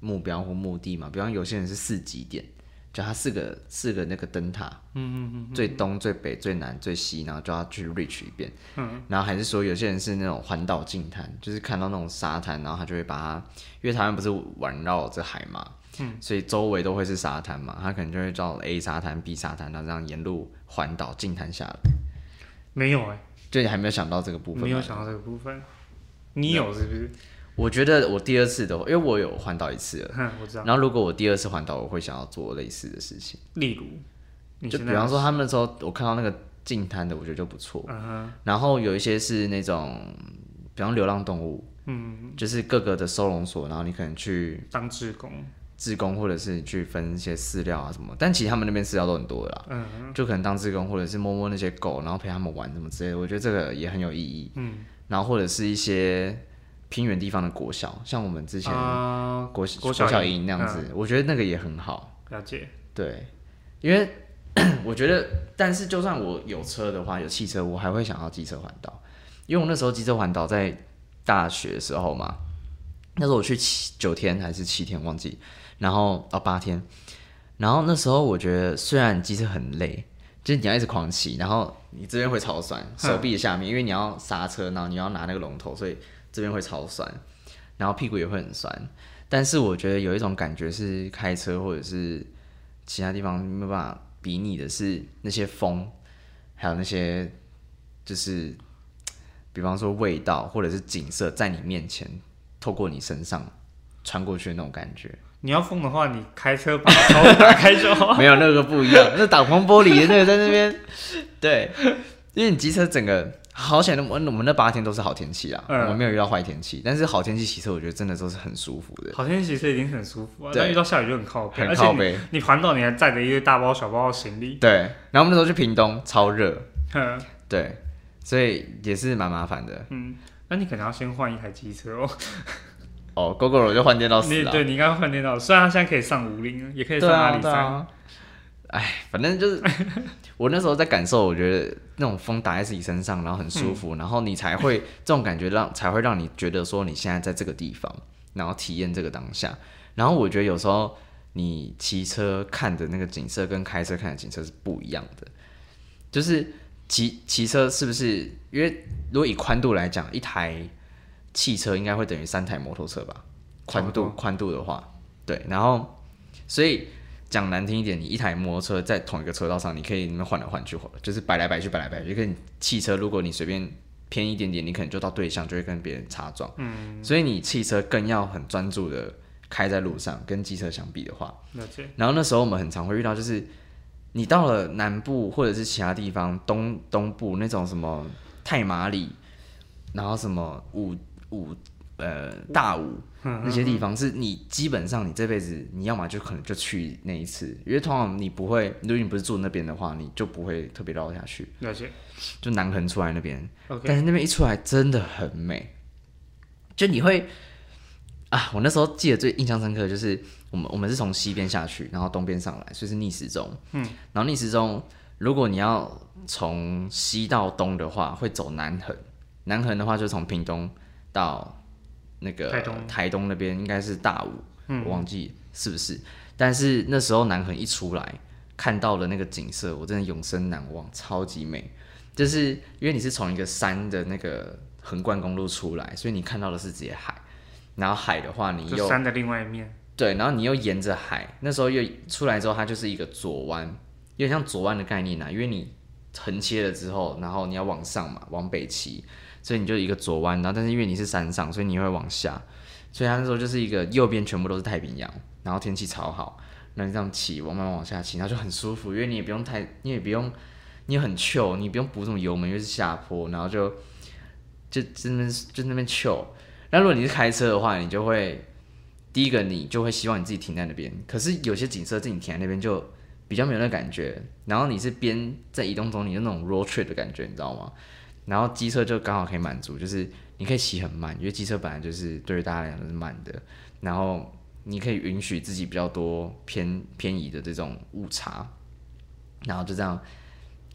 目标或目的吗？比方有些人是四级点，就他四个四个那个灯塔，嗯嗯嗯，最东、最北、最南、最西，然后就要去 reach 一遍，嗯，然后还是说有些人是那种环岛近滩，就是看到那种沙滩，然后他就会把它，因为台湾不是环绕着海嘛，嗯，所以周围都会是沙滩嘛，他可能就会到 A 沙滩、B 沙滩，然后这样沿路环岛进滩下来，没有哎、就你还没有想到这个部分吗，没有想到这个部分。你有是不是？我觉得我第二次的，因为我有环岛一次了，哼，我知道。然后如果我第二次环岛，我会想要做类似的事情。例如，就比方说他们那时候我看到那个净滩的，我觉得就不错。然后有一些是那种，比方流浪动物，嗯，就是各个的收容所，然后你可能去当志工，志工，或者是去分一些饲料啊什么。但其实他们那边饲料都很多的啦，嗯就可能当志工，或者是摸摸那些狗，然后陪他们玩什么之类的。我觉得这个也很有意义。嗯，然后或者是一些偏远地方的国小，像我们之前啊，国、国小小营营那样子，我觉得那个也很好。了解，对，因为 我觉得，但是就算我有车的话，有汽车，我还会想要机车环岛，因为我那时候机车环岛在大学的时候嘛，那时候我去七九天还是七天忘记，然后哦八天，然后那时候我觉得虽然机车很累，就是你要一直狂骑，然后你这边会超酸，手臂的下面，因为你要刹车，然后你要拿那个龙头，所以这边会超酸，然后屁股也会很酸。但是我觉得有一种感觉是开车或者是其他地方没有办法比拟的是那些风，还有那些就是比方说味道或者是景色在你面前透过你身上穿过去的那种感觉。你要疯的话，你开车把窗户打开就好。没有那个不一样，那挡风玻璃那个在那边，对，因为你机车整个好险，我我们那八天都是好天气啊，嗯我们没有遇到坏天气，但是好天气骑车我觉得真的都是很舒服的，好天气骑车已经很舒服啊，对但遇到下雨就很靠背，很靠背。你环岛你还载着一堆大包小包的行李，对，然后我们那时候去屏东，超热，哼对，所以也是蛮麻烦的。嗯，那你可能要先换一台机车哦。哦，GoGo 我就换电到死了。你对你应该换电脑，虽然它现在可以上五零，也可以对啊，上阿里山。哎，反正就是 我那时候在感受，我觉得那种风打在自己身上，然后很舒服，然后你才会这种感觉让才会让你觉得说你现在在这个地方，然后体验这个当下。然后我觉得有时候你骑车看的那个景色跟开车看的景色是不一样的，就是骑骑车是不是？因为如果以宽度来讲，一台汽车应该会等于三台摩托车吧？宽度宽度的话，对，然后所以讲难听一点，你一台摩托车在同一个车道上，你可以你们换来换去，就是摆来摆去，摆来摆去。跟你汽车，如果你随便偏一点点，你可能就到对向，就会跟别人擦撞。嗯，所以你汽车更要很专注的开在路上，跟机车相比的话，然后那时候我们很常会遇到，就是你到了南部或者是其他地方东东部那种什么太马里，然后什么五五呃大武那些地方，是你基本上你这辈子你要么就可能就去那一次，因为通常你不会，如果你不是住那边的话，你就不会特别绕下去，了解。就南横出来那边但是那边一出来真的很美，就你会啊，我那时候记得最印象深刻的就是我们我们是从西边下去，然后东边上来，所以是逆时钟。嗯，然后逆时钟，如果你要从西到东的话，会走南横，南横的话就从屏东到那个台东台东那边应该是大武，我忘记是不是。但是那时候南横一出来，看到的那个景色，我真的永生难忘，超级美。就是因为你是从一个山的那个横贯公路出来，所以你看到的是直接海。然后海的话，你又山的另外一面。对，然后你又沿着海，那时候又出来之后，它就是一个左弯，有点像左弯的概念啊，因为你横切了之后，然后你要往上嘛，往北骑，所以你就一个左弯，然后但是因为你是山上，所以你会往下，所以他那时候就是一个右边全部都是太平洋，然后天气超好，那你这样骑，往慢慢往下骑，然后就很舒服，因为你也不用太，你也不用，你也很糗你不用补什么油门，因为是下坡，然后就就就那边就那边糗。那如果你是开车的话，你就会第一个你就会希望你自己停在那边，可是有些景色自己停在那边就 比较没有那感觉。然后你是边在移动中，你就那种 road trip 的感觉，你知道吗？然后机车就刚好可以满足，就是你可以骑很慢，因为机车本来就是对于大家来讲都是慢的，然后你可以允许自己比较多偏偏移的这种误差，然后就这样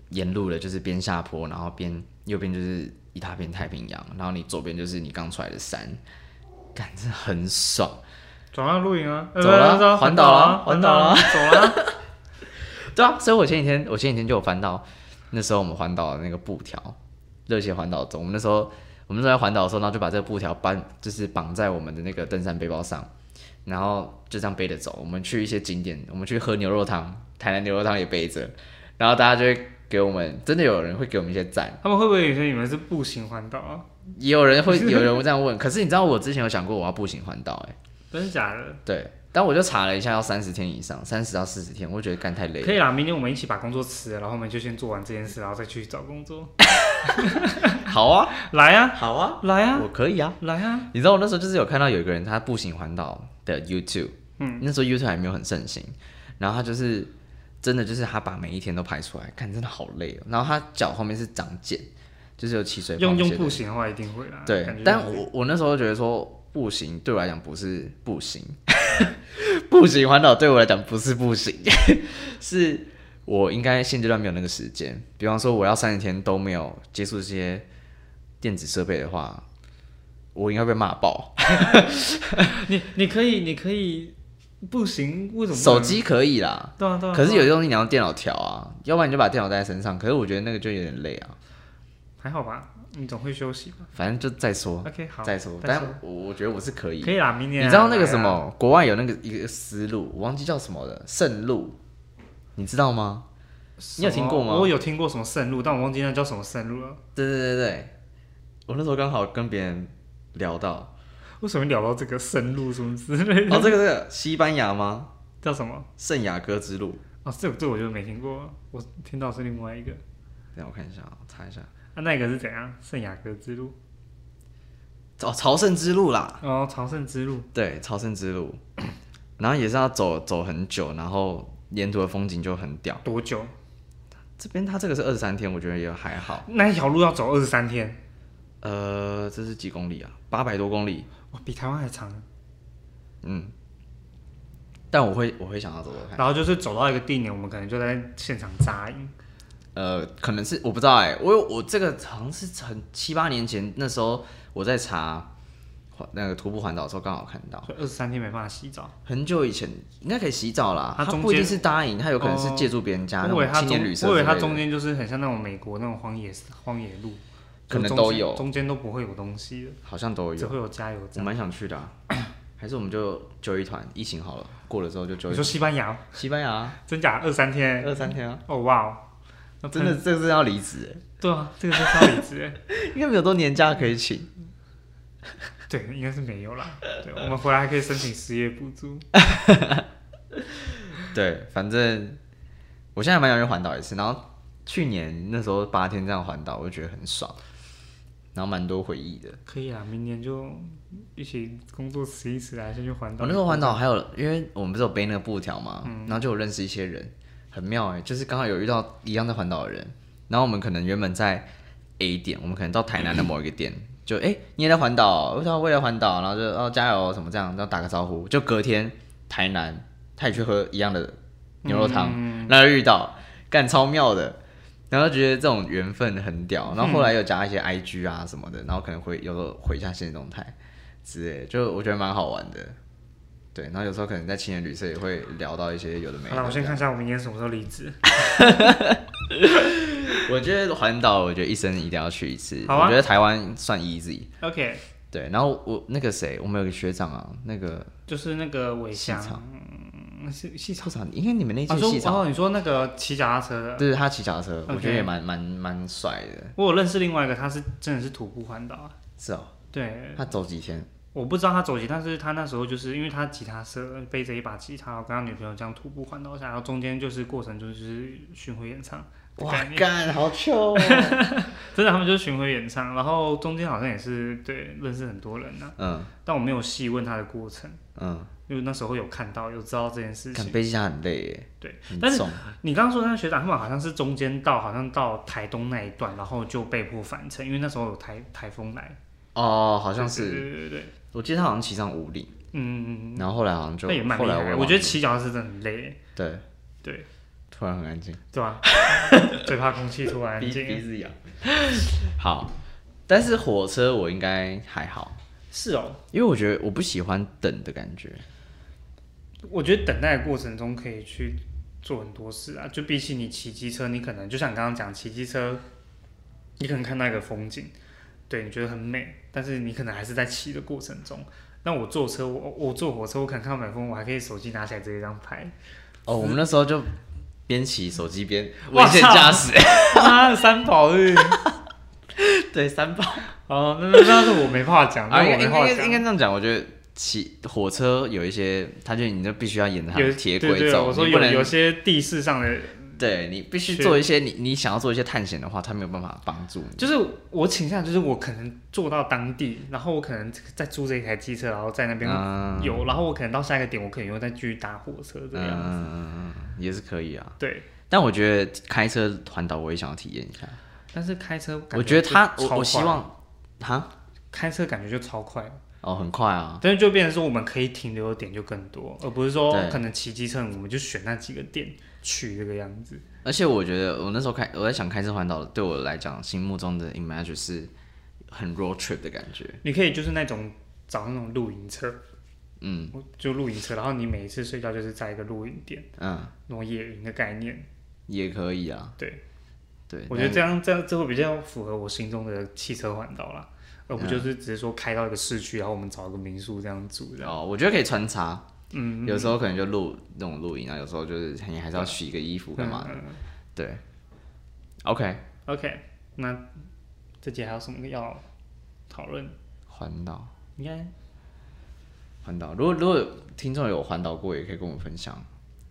沿路的，就是边下坡，然后边右边就是一大片太平洋，然后你左边就是你刚出来的山，感觉很爽。走了露营啊，走了呃环岛了啊，环岛了啊，走了。对啊，所以我前几天我前几天就有翻到那时候我们环岛的那个布条，热血环岛中，我们那时候我们那时候在环岛的时候，然后就把这个布条搬就是绑在我们的那个登山背包上，然后就这样背着走。我们去一些景点，我们去喝牛肉汤，台南牛肉汤也背着，然后大家就会给我们，真的有人会给我们一些赞，他们会不会以为你们是步行环岛啊？也有人会有人会这样问。可是你知道我之前有想过我要步行环岛，哎，真的假的？对，但我就查了一下，要三十天以上，三十到四十天，我觉得干太累了。可以啦，明天我们一起把工作辞了，然后我们就先做完这件事，然后再去找工作。好啊，来啊，好啊，来啊，我可以啊。来啊！你知道我那时候就是有看到有一个人他步行环岛的 YouTube，嗯，那时候 YouTube 还没有很盛行，然后他就是真的就是他把每一天都拍出来，看真的好累哦。然后他脚后面是长茧，就是有起水泡用用步行的话一定会啦。对，但我我那时候觉得说步行对我来讲不是步行，步行环岛对我来讲不是不行，是我应该现阶段没有那个时间。比方说我要三十天都没有接触这些电子设备的话，我应该被骂爆。你你可以你可以不行，为什么手？机可以啦，对啊对啊。可是有些东西你要用电脑调啊，要不然你就把电脑带在身上。可是我觉得那个就有点累啊，还好吧，你总会休息吧反正就再说。？OK，好，再说，但我我觉得我是可以可以啦，明年啊你知道那个什？么？国外有那个一个思路，我忘记叫什么了，圣路，你知道吗？你有听过吗我有听过什么圣路，但我忘记那叫什么圣路了。对对对对，我那时候刚好跟别人聊到，为什么聊到这个圣路什么之类的？哦，这个这个西班牙吗？叫什么？圣雅各之路，哦，这这我就没听过，我听到是另外一个。让我看一下啊，查一下，啊，那个是怎样？圣雅各之路？哦，朝圣之路啦，哦，朝圣之路。对，朝圣之路，然后也是要走走很久，然后沿途的风景就很屌。多久？这边它这个是二十三天，我觉得也还好。那一条路要走二十三天，呃，这是几公里啊？八百多公里，哇，比台湾还长。嗯。但我会我会想要走走看。然后就是走到一个地点，我们可能就在现场扎营。呃，可能是我不知道哎、我有我这个好像是很七八年前那时候我在查环那个徒步环岛的时候刚好看到，二十三天没办法洗澡。很久以前应该可以洗澡啦，他不一定是搭营，他有可能是哦借助别人家那我以为它中种青年旅，社我以为它之类的。中间就是很像那种美国那种荒野荒野路，可能都有。中间都不会有东西的，好像都有，只会有加油站。我站。蛮想去的啊、还是我们就揪一团，疫情好了过了之后就揪你说。西班牙，西班牙啊。真假？二三天？二三天啊，哦哇哦，那真的这个是要离职哎，对啊，这个是超理智哎。应该没有多年假可以请。对，应该是没有啦。对，我们回来还可以申请失业补助。对，反正我现在蛮想去环岛一次，然后去年那时候八天这样环岛，我就觉得很爽，然后蛮多回忆的。可以啊，明年就一起工作辞一辞来，先去环岛。我那时候环岛还有，因为我们不是有背那个布条嘛，然后就有认识一些人，很妙哎、就是刚好有遇到一样在环岛的人，然后我们可能原本在 A 点，我们可能到台南的某一个点，就哎、你也在环岛，为什么我也在环岛？然后就哦加油什么这样，然后打个招呼，就隔天台南他也去喝一样的牛肉汤，然后遇到，干超妙的。然后觉得这种缘分很屌，然后后来又加一些 IG 啊什么的，然后可能会有时候回一下现实动态之类，就我觉得蛮好玩的。对，然后有时候可能在青年旅社也会聊到一些有的没的。好了，我先看一下我明年什么时候离职。我觉得环岛，我觉得一生一定要去一次。啊我觉得台湾算 easy。OK，对，然后我那个谁，我们有个学长啊，那个就是那个尾翔，嗯是细草。校长，应该你们那届系长，哦，你说那个骑脚踏车的，就是他骑脚踏车，我觉得也蛮蛮蛮帅的。我有认识另外一个，他是真的是徒步环岛啊。是哦，对，他走几天？我不知道他走几，但是他那时候就是因为他吉他社背着一把吉他，我跟他女朋友这样徒步环岛下来，然后中间就是过程就是巡回演唱的哇干，好糗哦！真的他们就是巡回演唱，然后中间好像也是对认识很多人呢、嗯。但我没有细问他的过程，嗯，因为那时候有看到有知道这件事情。看背吉他很累耶，对，但是。你刚刚说那个学长，他们好像是中间到好像到台东那一段，然后就被迫返程，因为那时候有台台风来，哦，好像是，对对对对，我记得他好像骑上五岭，嗯嗯嗯，然后后来好像就那也蛮厉害我我觉得骑脚踏车真的很累，对对突然很安静，对吧？最怕空气突然安鼻静。鼻子痒。好，但是火车我应该还好，是哦，因为我觉得我不喜欢等的感觉。我觉得等待的过程中可以去做很多事啊，就比起你骑机车，你可能就像你刚刚讲骑机车，你可能看到一个风景，对你觉得很美，但是你可能还是在骑的过程中。那我坐车，我我坐火车，我可能看到满风，我还可以手机拿起来直接这样拍。哦，我们那时候就边骑手机边哇危险驾驶，啊，三宝日，对三宝哦，那那那是我没办法讲，那啊，我应该应该没办法讲。应该这样讲，我觉得骑火车有一些，他就你就必须要沿着铁轨走，我说有些地势上的，对你必须做一些你你想要做一些探险的话，他没有办法帮助你。就是我倾向就是我可能坐到当地，然后我可能再租这一台机车，然后在那边嗯有，然后我可能到下一个点，我可能又再继续搭火车这样子。也是可以啊。对，但我觉得开车环岛我也想要体验一下。但是开车感我觉得他，我我希望哈开车感觉就超快，哦很快啊，但是就变成说我们可以停留的点就更多，而不是说可能骑机车我们就选那几个点去这个样子。而且我觉得我那时候开我在想开车环岛，对我来讲心目中的 image 是很 road trip 的感觉。你可以就是那种找那种露营车，嗯就露营车，然后你每一次睡觉就是在一个露营点，嗯，那种野营的概念。也可以啊。对对，我觉得这样这样这会比较符合我心中的汽车环岛啦，而不就是只是说开到一个市区，然后我们找一个民宿这样住这样。哦，我觉得可以穿插，嗯，有时候可能就录那种录音啊，有时候就是你还是要洗个衣服干嘛的。对，OK，OK，那这节还有什么要讨论？环岛。应该环岛，如果如果听众有环岛过，也可以跟我们分享。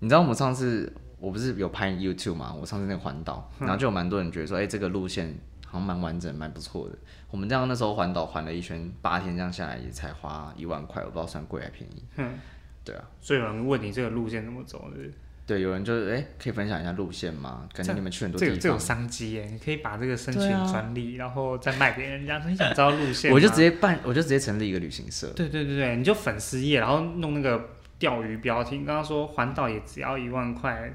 你知道我们上次我不是有拍 YouTube 嘛？我上次那个环岛，然后就有蛮多人觉得说，哎、这个路线好像蛮完整，蛮不错的。我们这样那时候环岛环了一圈，八天这样下来也才花一万块，我不知道算贵还便宜。嗯，对啊，所以有人问你这个路线怎么走，是不是对，有人就是哎、可以分享一下路线吗？感觉你们去很多地这有这有，商机耶，你可以把这个申请专利，然后再卖给人家。说你想知道路线，我就直接办，我就直接成立一个旅行社。对对对对，你就粉丝页，然后弄那个钓鱼标题，刚刚说环岛也只要一万块，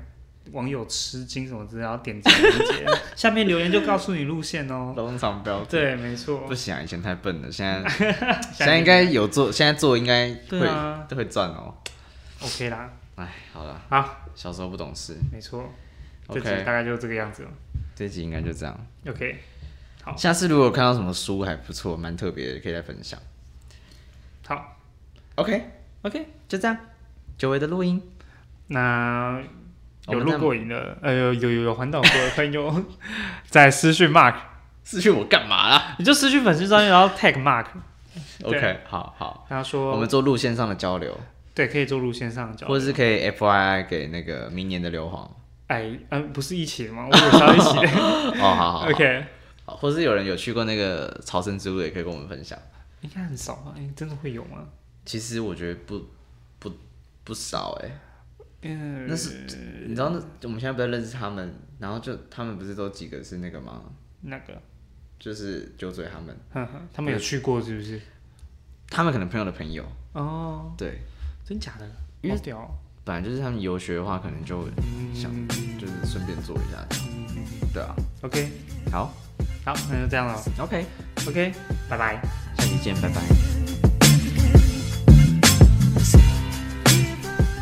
网友吃惊什么之类，然后点击链接，下面留言就告诉你路线哦。通常标准对，没错不，行啊，以前太笨了，现在现 现在应该有做，现在做应该会、啊都会赚哦。OK 啦，哎，好了，好，小时候不懂事。没错，这集 OK，大概就这个样子了。这集应该就这样。OK，好下次如果看到什么书还不错，蛮特别的，可以再分享。好 OK，，OK，就这样，久违的录音。那有录过瘾的，呃，有有有有环岛过的朋友，在私讯 Mark，私讯我干嘛啦你就私讯粉丝专业，然后 tag Mark。OK，好好，他说我们做路线上的交流，对可以做路线上的交流，或者是可以 FYI 给那个明年的硫磺。哎，嗯、不是一起的吗？我以为是要一起的。哦，好好好 OK，好，或是有人有去过那个朝圣之路，也可以跟我们分享。应该很少吧？哎，真的会有吗？其实我觉得不不不少哎、嗯，那是你知道那我们现在不在认识他们，然后就他们不是都几个是那个吗？那个，就是酒嘴他们，呵呵，他们有去过是不是？他们可能朋友的朋友，哦，对，真假的？因为屌哦，本来就是他们游学的话，可能就想嗯。就是顺便做一下这样，对啊，，OK，好。好，那就这样了。，OK，OK，拜拜。下期见，拜拜。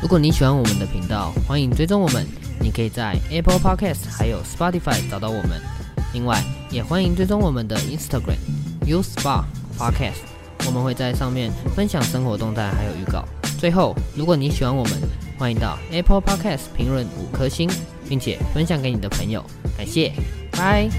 如果你喜欢我们的频道，欢迎追踪我们。你可以在 Apple Podcast 还有 Spotify 找到我们。另外，也欢迎追踪我们的 Instagram U Spa Podcast，我们会在上面分享生活动态还有预告。最后，如果你喜欢我们，欢迎到 Apple Podcast 评论五颗星，并且分享给你的朋友。感谢，拜。